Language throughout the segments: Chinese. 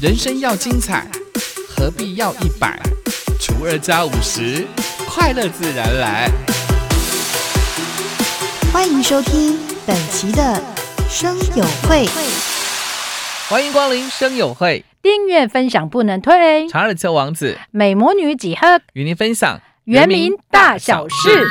人生要精彩，何必要一百除二加五十？快乐自然来。欢迎收听本期的生友会，欢迎光临生友会，订阅分享不能退。查尔丘王子美魔女几何与您分享原名大小事。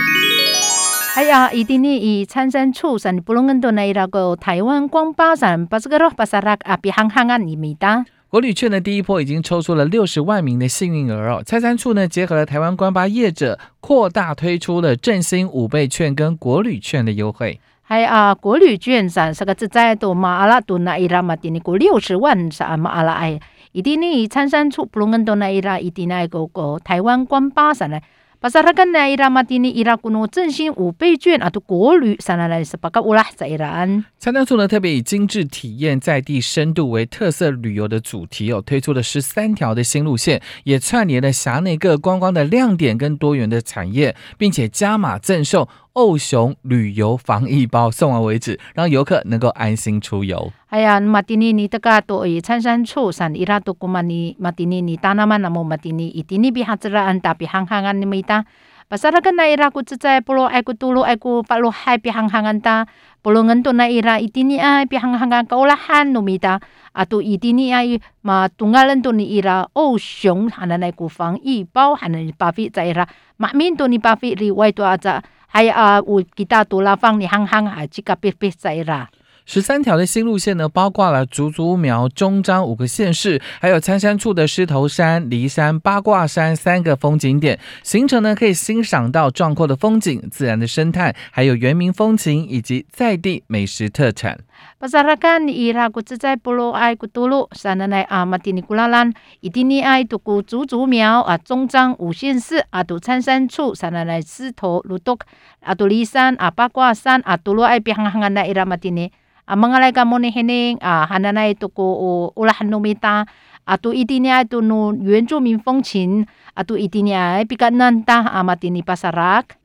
哎呀，一定呢以参山处山不龙跟多那那个台湾光巴山巴斯个罗巴萨拉阿比行行啊你米哒。国旅券的第一波已经抽出了六十万名的幸运儿哦。参山处呢结合了台湾光巴业者，扩大推出了振兴五倍券跟国旅券的优惠。还啊，国旅券上这个只在多马阿拉都那伊拉嘛的呢，过六十万啥嘛阿拉哎，一定呢参山处不龙跟多那伊拉一定那个个台湾光巴山呢。巴萨拉根呢伊拉马蒂尼伊拉古诺振兴五倍券啊，都国旅三来来是巴嘎乌拉在伊拉安。参加处呢特别以精致体验、在地深度为特色旅游的主题哦，推出了十三条的新路线，也串联了辖内各观光的亮点跟多元的产业，并且加码赠送。欧熊旅游防疫包送完为止，让游客能够安心出游。哎呀，马蒂尼尼德加多伊餐山处山伊拉多古马尼马蒂尼尼达那曼那么马蒂尼伊蒂尼比哈兹拉安达比憨憨安尼米达，巴萨拉根那伊拉古只在布罗埃古杜鲁埃古巴鲁海比憨憨安达，布罗恩多那伊拉伊蒂尼啊比憨憨安高拉汉努米达，阿杜伊蒂尼啊伊马杜阿伦多尼伊拉欧熊还能来古防疫包还能巴菲在伊拉马明多尼巴菲里外多阿扎。To aza hai a u kita to la fang ni hang hang a chika pi pi tsai ra 十三条的新路线呢，包括了竹竹苗、中彰五个县市，还有参山处的狮头山、骊山、八卦山三个风景点。行程呢，可以欣赏到壮阔的风景、自然的生态，还有原民风情以及在地美食特产。Pasarakan ira ku cecai pulo ai ku tulu sana nai a matini kulalan itini ai tu ku 竹竹苗啊中彰五县市啊都参山处 sana nai si to lu tuk a tu li san a pa kwa san a tulu ai pi hang hang na ira matini a mangalai ka mo ni hening a hananai to ko ulahan numita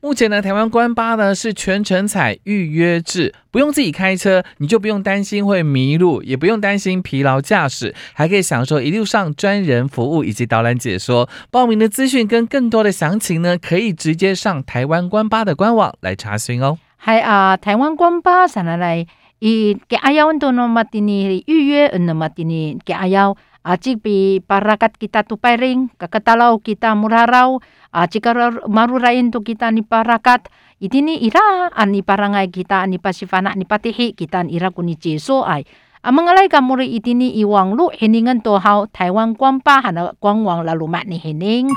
目前呢，台湾关巴呢是全程采预约制，不用自己开车，你就不用担心会迷路，也不用担心疲劳驾驶，还可以享受一路上专人服务以及导览解说。报名的资讯跟更多的详情呢，可以直接上台湾关巴的官网来查询哦。还啊，台湾关巴上来来。i ke ayaw to no matini yuye no matini ke ayaw aci pi parakat kita tu pairing kakatalau kita murarau aci kar marurain tu kita ni parakat. Itini ira ani parangai kita ani pasifana ni patihi kita ira kuni jeso ai. Amangalai kamuri itini iwang lu heningan to hau Taiwan kwampa hana kwangwang lalu mat ni hening.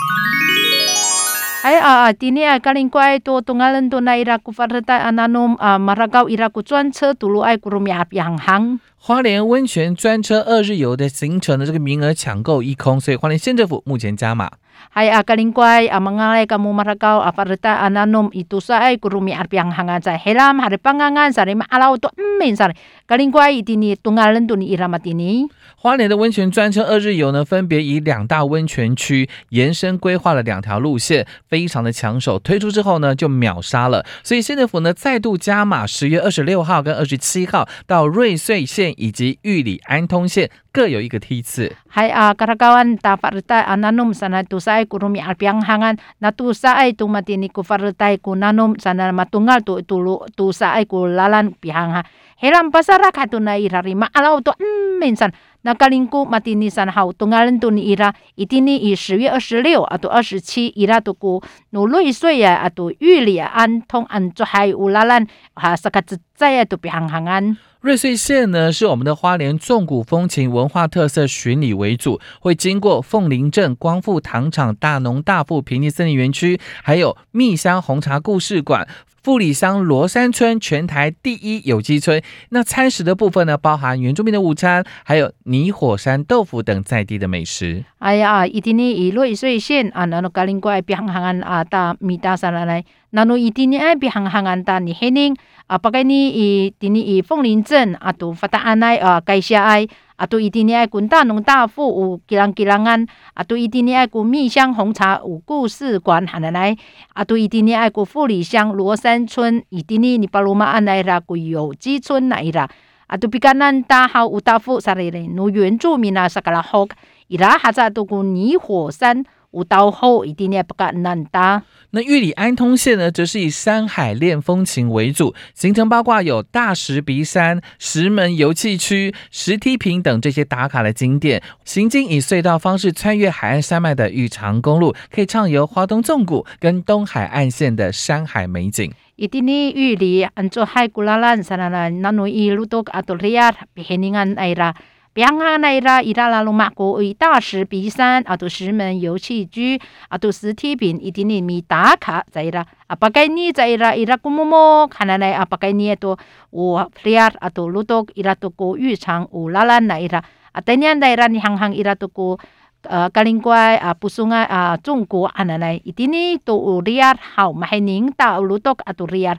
Ay a tini a kaling ko ay to tungalan to na ira ku farta ananom maragaw ira ku chuan che tulu ay kurumi ap yang hang 花莲温泉专车二日游的行程的这个名额抢购一空所以花莲县政府目前加码。花莲的温泉专车二日游呢分别以两大温泉区延伸规划了两条路线非常的抢手推出之后呢就秒杀了。所以县政府呢再度加码十月二十六号跟二十七号到瑞穗县以及玉里安通线各有一个梯次。那格林古马蒂尼山好，东阿人都尼伊拉，一定呢以十月二十六啊到二十七伊拉都古努瑞穗啊啊都玉里啊安通安做海乌拉兰哈萨卡子在啊都比行行安。瑞穗县呢是我们的花莲纵谷风情文化特色巡礼为主，会经过凤林镇、光复糖厂、大农大富平地森林园区，还有蜜香红茶故事馆。富里乡罗山村全台第一有机村，那餐食的部分呢，包含原住民的午餐，还有泥火山豆腐等在地的美食。哎呀，一定呢，以瑞穗县啊，那个格林怪边行行啊，大米大山来来，那侬一定呢爱比行行安达尼黑宁啊，包括你伊今年伊凤林镇啊，都发达安来啊，盖下爱。啊，都一定你爱滚大农大富有吉人吉人安，啊，都一定你爱滚蜜香红茶有故事馆喊来来，啊，都一定你爱滚富里乡罗山村，一定你你巴鲁马安来啦，滚有机村来啦。atau pikanan ta hau utafu sarere nu 原住民啊 sakala hok ira haza tu ku ni 火山 utau ho itini pekanan ta 那玉里安通县呢，则是以山海恋风情为主，行程包括有大石鼻山、石门油气区、石梯坪等这些打卡的景点。行经以隧道方式穿越海岸山脉的玉长公路，可以畅游花东纵谷跟东海岸线的山海美景。itini 玉里安做海古拉兰 sana na nanu 比方看那伊拉伊拉马古伊大石鼻山啊，都石门游气居啊，都石梯坪一点点米打卡在伊拉啊，不该你在伊拉伊拉古么么，看那那啊，不该你多我里亚啊，都鲁多伊拉都古浴场乌拉拉那伊拉啊，等你在伊拉你行行伊拉都古。啊，格林乖啊，不送啊啊，中国啊，奶奶，一点点，都有利亚好，买领导路多啊，都利亚。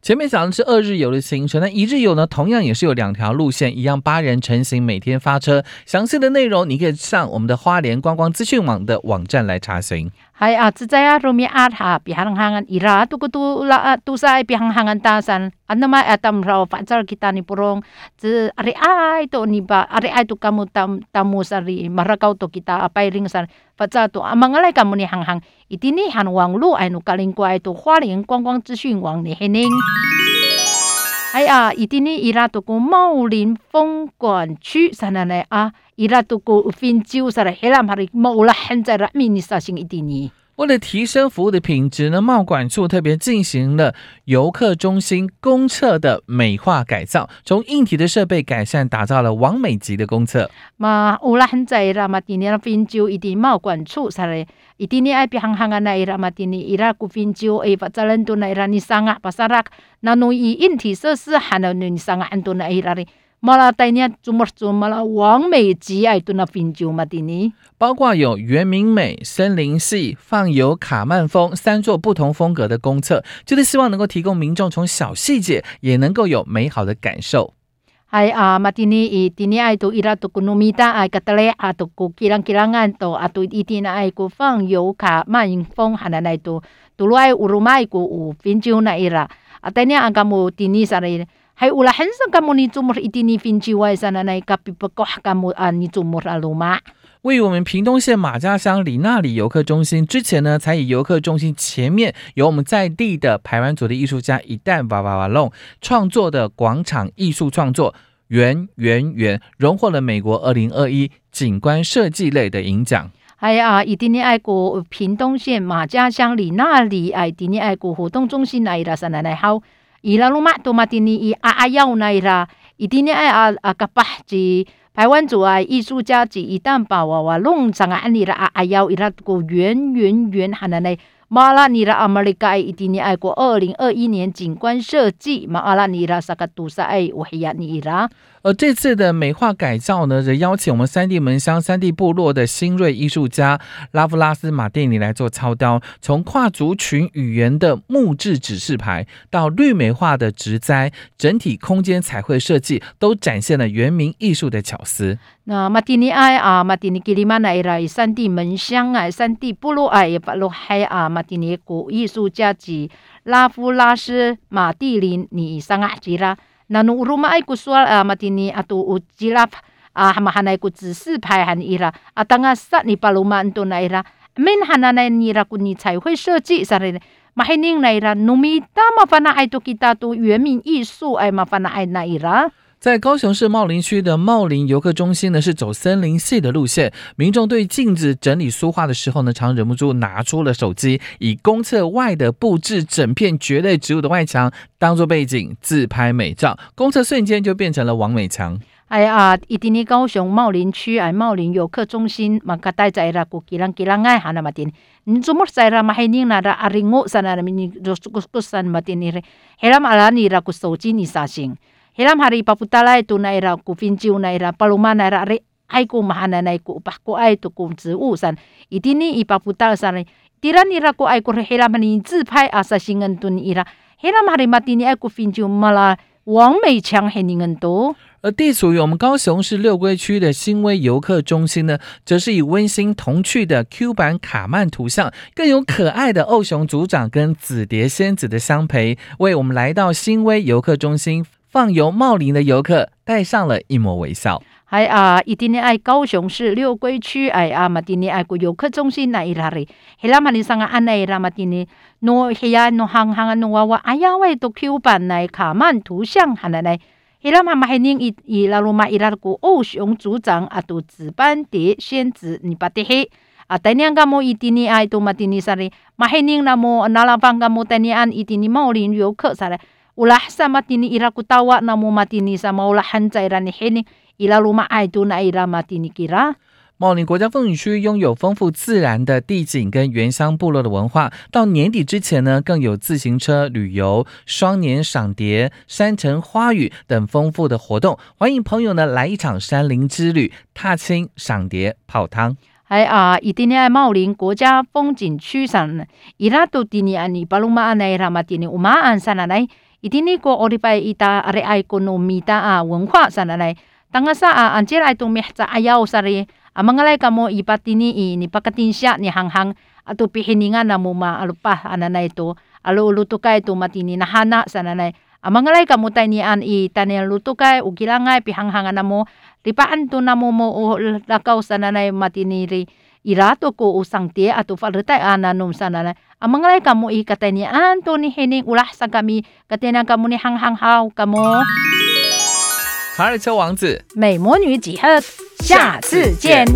前面讲的是二日游的行程，那一日游呢，同样也是有两条路线，一样八人成行，每天发车。详细的内容，你可以上我们的花莲观光资讯网的网站来查询。嗨啊，自在啊，罗米阿塔，比哈隆哈伊拉，杜古杜拉，塞比哈隆哈安山，阿那么阿达姆罗法扎尔吉尼布隆，自阿里埃多尼巴，阿里埃多卡姆达达姆萨里马拉高多吉达阿拜林山。发早多，阿妈我来干么呢？行行，一定呢行网络，哎，努格林乖都花莲观光资讯网呢黑人。哎呀，一定呢伊拉都过茂林风景区，啥奶奶啊？伊拉都过非洲啥嘞？黑人怕的，没了，现在啦，明年啥星一定呢？为了提升服务的品质呢，贸管处特别进行了游客中心公厕的美化改造，从硬体的设备改善，打造了完美级的公厕。嘛，有啦，现在啦嘛，今年分州伊丁贸管处啥嘞？伊丁尼爱比行行啊，那伊拉嘛，今年伊拉古分州诶，发展人都那伊拉尼桑啊，巴萨拉，那侬以硬体设施还能尼桑啊，很多那伊拉哩。马拉带你做么做么了？王美吉爱蹲那喷酒马蒂尼，包括有原明美、森林系、放油卡曼风三座不同风格的公厕，就是希望能够提供民众从小细节也能够有美好的感受。哎啊，马蒂尼伊蒂尼爱读伊拉读古诺米达爱格达勒阿读古基拉基拉岸读阿读伊蒂尼爱古放油卡曼风，还有那度读来乌鲁迈古舞喷酒那一啦。阿蒂尼阿格木蒂尼啥哩？位于我们屏东县马家乡里那里游客中心之前呢，才以游客中心前面由我们在地的排湾族的艺术家一旦哇哇哇弄创作的广场艺术创作圆圆圆，荣获了美国二零二一景观设计类的银奖。哎呀，一定你爱国屏东县马家乡里那里哎，一定你爱国活动中心来啦，三奶奶好。Na ira sananay how ila luma to matini i aayaw na ira itini ay a, a kapah ji 台湾族啊，艺术家及一旦把娃娃弄上啊，你啦啊要伊拉个圆圆圆喊的嘞，马拉尼拉阿玛利加一定爱过二零二一年景观设计，马拉尼拉萨个杜萨爱我黑亚尼拉。而这次的美化改造呢，则邀请我们三地门乡三地部落的新锐艺术家拉夫拉斯马蒂尼来做操刀，从跨族群语言的木质指示牌到绿美化的植栽，整体空间彩绘设计都展现了原民艺术的巧思。那马蒂尼爱啊，马蒂尼吉里曼来来三地门乡啊，三地部落爱也巴罗海啊，马蒂尼古艺术家及拉夫拉斯马蒂林尼桑阿吉拉。那努 rumah ai ku soal ah matini atu ujilap ah mahanai ku zisi pai han ira atanga sat ni paluma anto na ira min hananai ni ra ku ni 彩绘设计 sare mahining na ira numita mafana ai to kita tu yemin isu ai mafana ai na ira 在高雄市茂林区的茂林游客中心呢，是走森林系的路线。民众对镜子整理书画的时候呢，常忍不住拿出了手机，以公厕外的布置整片蕨类植物的外墙当做背景自拍美照，公厕瞬间就变成了王美墙。哎呀，一定的高雄茂林区哎，茂林游客中心嘛，个带在啦，ku kilang kilang ay hana matin. Ni sumur sa ra mahining na ra aringo sa na ni kuskusan matin ni helam ala ni ra ku soji ni sasing. Helam hari paputala itu na ira ku finjiu na ira paluma na ra re ai ku mahana na ku upah ku ai tu ku zi u san. Iti ni ipaputal san tira ni ra ku ai ku helam ni 自拍 asa singan tu ni ira. Helam hari matini ai ku finjiu mala 王美强很人多。而地处于我们高雄市六龟区的新威游客中心呢，则是以温馨童趣的 Q 版卡曼图像，更有可爱的欧熊组长跟紫蝶仙子的相陪，为我们来到新威游客中心放游茂林的游客带上了一抹微笑。还啊，一定爱高雄市六龟区哎啊，嘛丁尼爱个游客中心那一拉里，黑拉嘛哩上个安内拉嘛丁尼，诺黑呀诺行行啊诺娃娃，哎呀喂，都 Q 版来卡曼图像喊来来。伊拉妈妈还宁伊伊拉鲁玛伊拉个欧熊组长啊，都紫斑蝶仙子你把的嘿啊，但两个么伊丁尼爱都嘛丁尼啥哩，嘛还宁那么那拉方个么但你按伊丁尼茂林游客啥嘞，ulah sama tini ira kutawa na mo matini sama ulah hanzai rani hening ila luma ai tu na ira matini kira 茂林国家风景区拥有丰富自然的地景跟原乡部落的文化。到年底之前呢，更有自行车旅游、双年赏蝶、山城花语等丰富的活动。欢迎朋友呢来一场山林之旅，踏青、赏蝶、泡汤。还啊，伊丁尼爱茂林国家风景区上呢，伊拉都丁尼安尼巴鲁马安内拉马丁尼乌马安上来，伊丁尼国奥利拜伊达阿里爱国农米达啊文化上来，当个啥啊，安杰来都咩在阿要啥哩。啊 mangalay kamo ipatini i ni pakatinsya ni hanghang ato pihiningan na mo ma alupa ananay ito alo luto kay ito matini nahana sa nanay amangalay kamo tay ni an i tanil luto kay ugilangay pihanghangan na mo lipaan to na mo mo lakaw sa nanay matini ri irato ko usang tie atu fal retai ananum sa nanay amangalay kamo i katay ni an to ni hining ulah sa kami katay kamo ni hanghang haw kamo 查尔丘王子，美魔女几何，下次见。